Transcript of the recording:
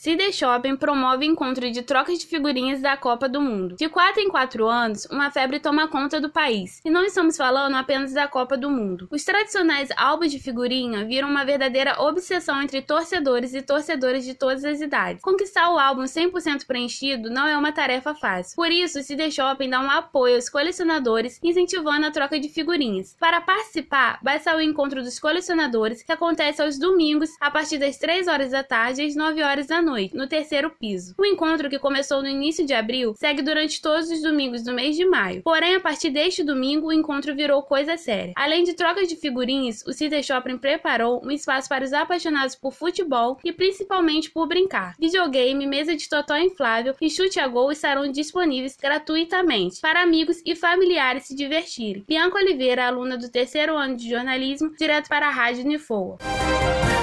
Cid Shopping promove encontro de trocas de figurinhas da Copa do Mundo. De 4 em 4 anos, uma febre toma conta do país. E não estamos falando apenas da Copa do Mundo. Os tradicionais álbuns de figurinha viram uma verdadeira obsessão entre torcedores e torcedores de todas as idades. Conquistar o álbum 100% preenchido não é uma tarefa fácil. Por isso, o Cid Shopping dá um apoio aos colecionadores, incentivando a troca de figurinhas. Para participar, basta o encontro dos colecionadores, que acontece aos domingos, a partir das 3 horas da tarde às 9 horas da noite noite, no terceiro piso. O encontro, que começou no início de abril, segue durante todos os domingos do mês de maio. Porém, a partir deste domingo, o encontro virou coisa séria. Além de trocas de figurinhas, o City Shopping preparou um espaço para os apaixonados por futebol e principalmente por brincar. Videogame, mesa de totó inflável e chute a gol estarão disponíveis gratuitamente para amigos e familiares se divertirem. Bianca Oliveira, aluna do terceiro ano de jornalismo, direto para a Rádio Unifoa.